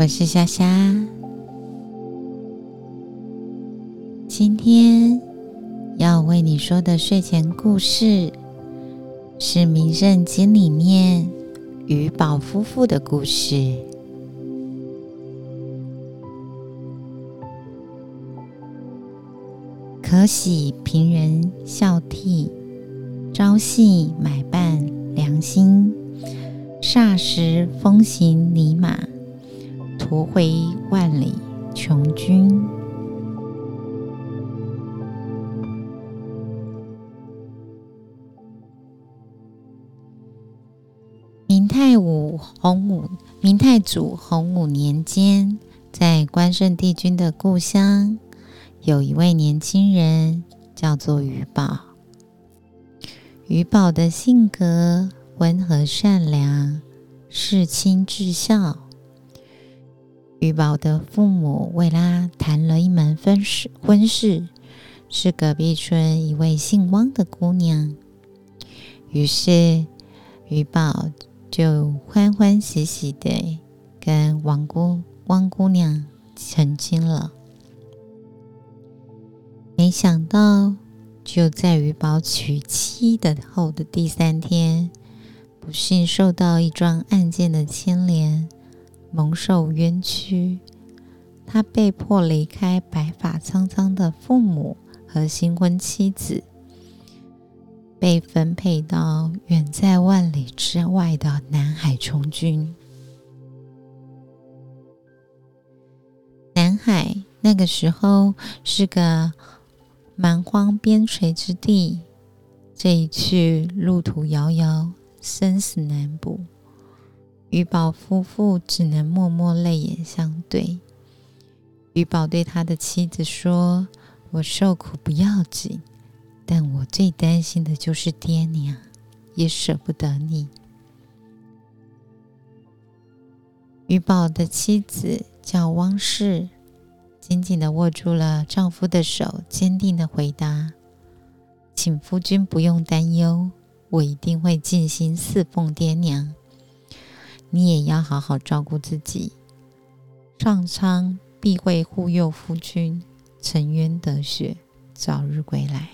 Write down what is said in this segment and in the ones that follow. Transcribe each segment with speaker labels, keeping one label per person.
Speaker 1: 我是夏夏。今天要为你说的睡前故事是《名胜经》里面鱼宝夫妇的故事。可喜平人孝悌，朝夕买办良心。霎时风行泥马，驮回万里穷军。明太武洪武，明太祖洪武年间，在关圣帝君的故乡，有一位年轻人，叫做于宝。于宝的性格。温和善良，事亲至孝。余宝的父母为他谈了一门婚事，婚事是隔壁村一位姓汪的姑娘。于是余宝就欢欢喜喜的跟王姑汪姑娘成亲了。没想到，就在余宝娶妻的后的第三天。不幸受到一桩案件的牵连，蒙受冤屈，他被迫离开白发苍苍的父母和新婚妻子，被分配到远在万里之外的南海从军。南海那个时候是个蛮荒边陲之地，这一去路途遥遥。生死难卜，于宝夫妇只能默默泪眼相对。于宝对他的妻子说：“我受苦不要紧，但我最担心的就是爹娘，也舍不得你。”于宝的妻子叫汪氏，紧紧的握住了丈夫的手，坚定的回答：“请夫君不用担忧。”我一定会尽心侍奉爹娘，你也要好好照顾自己。上苍必会护佑夫君，沉冤得雪，早日归来。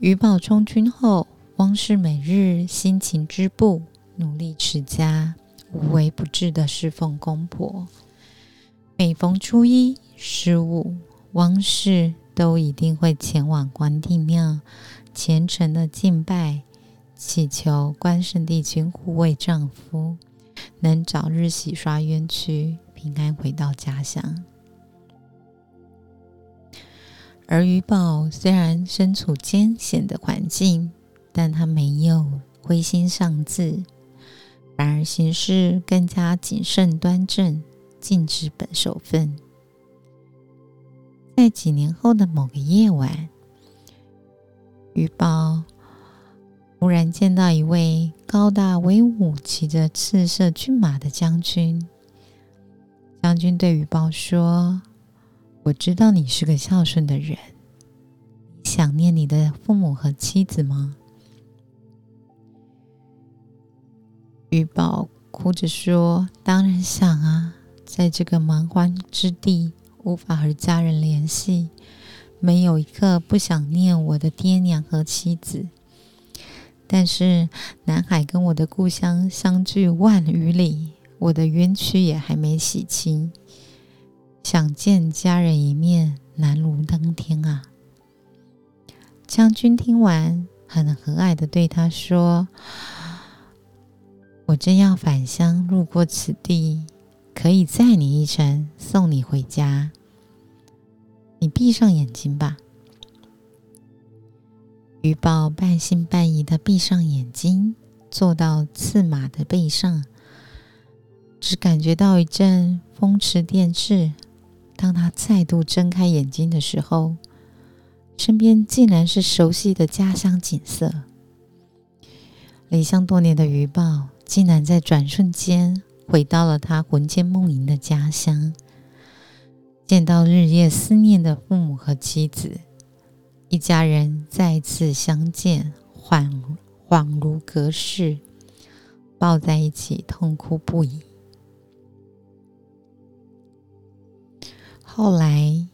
Speaker 1: 余宝充军后，汪氏每日辛勤织布，努力持家，无微不至的侍奉公婆。每逢初一、十五，汪氏。都一定会前往关帝庙，虔诚的敬拜，祈求关圣帝君护卫丈夫，能早日洗刷冤屈，平安回到家乡。而余宝虽然身处艰险的环境，但他没有灰心丧志，反而行事更加谨慎端正，尽职本守分。在几年后的某个夜晚，鱼宝忽然见到一位高大威武、骑着赤色骏马的将军。将军对雨宝说：“我知道你是个孝顺的人，想念你的父母和妻子吗？”鱼宝哭着说：“当然想啊，在这个蛮荒之地。”无法和家人联系，没有一刻不想念我的爹娘和妻子。但是南海跟我的故乡相距万余里，我的冤屈也还没洗清，想见家人一面难如登天啊！将军听完，很和蔼的对他说：“我正要返乡，路过此地。”可以载你一程，送你回家。你闭上眼睛吧。鱼宝半信半疑的闭上眼睛，坐到刺马的背上，只感觉到一阵风驰电掣。当他再度睁开眼睛的时候，身边竟然是熟悉的家乡景色。离乡多年的鱼宝，竟然在转瞬间。回到了他魂牵梦萦的家乡，见到日夜思念的父母和妻子，一家人再次相见，恍恍如隔世，抱在一起痛哭不已。后来，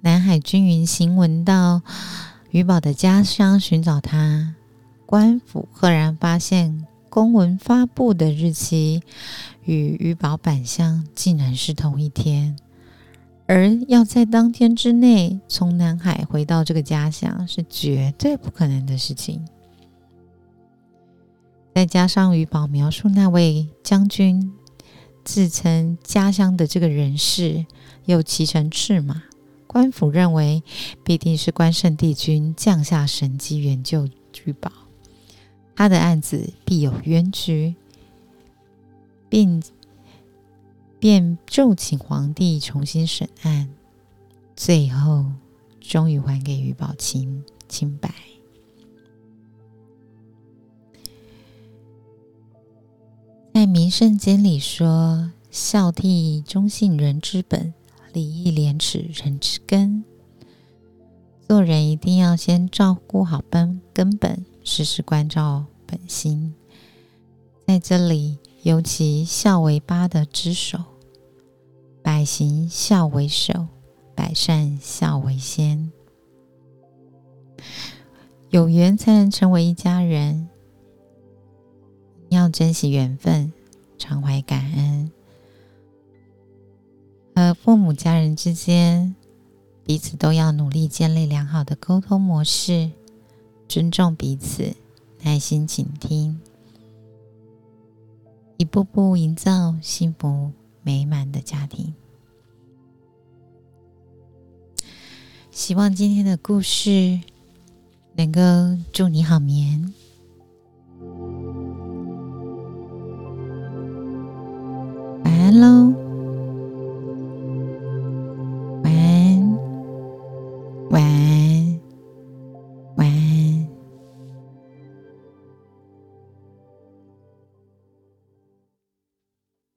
Speaker 1: 南海军云行文到鱼宝的家乡寻找他，官府赫然发现公文发布的日期与鱼宝返乡竟然是同一天，而要在当天之内从南海回到这个家乡是绝对不可能的事情。再加上鱼宝描述那位将军自称家乡的这个人士。又骑乘赤马，官府认为必定是关圣帝君降下神机援救玉宝，他的案子必有冤屈，并便奏请皇帝重新审案，最后终于还给玉宝清清白。在《名圣经》里说：“孝悌忠信人之本。”礼义廉耻，人之根。做人一定要先照顾好本根本，时时关照本心。在这里，尤其孝为八德之首，百行孝为首，百善孝为先。有缘才能成为一家人，要珍惜缘分，常怀感恩。和父母、家人之间，彼此都要努力建立良好的沟通模式，尊重彼此，耐心倾听，一步步营造幸福美满的家庭。希望今天的故事能够祝你好眠。晚安喽。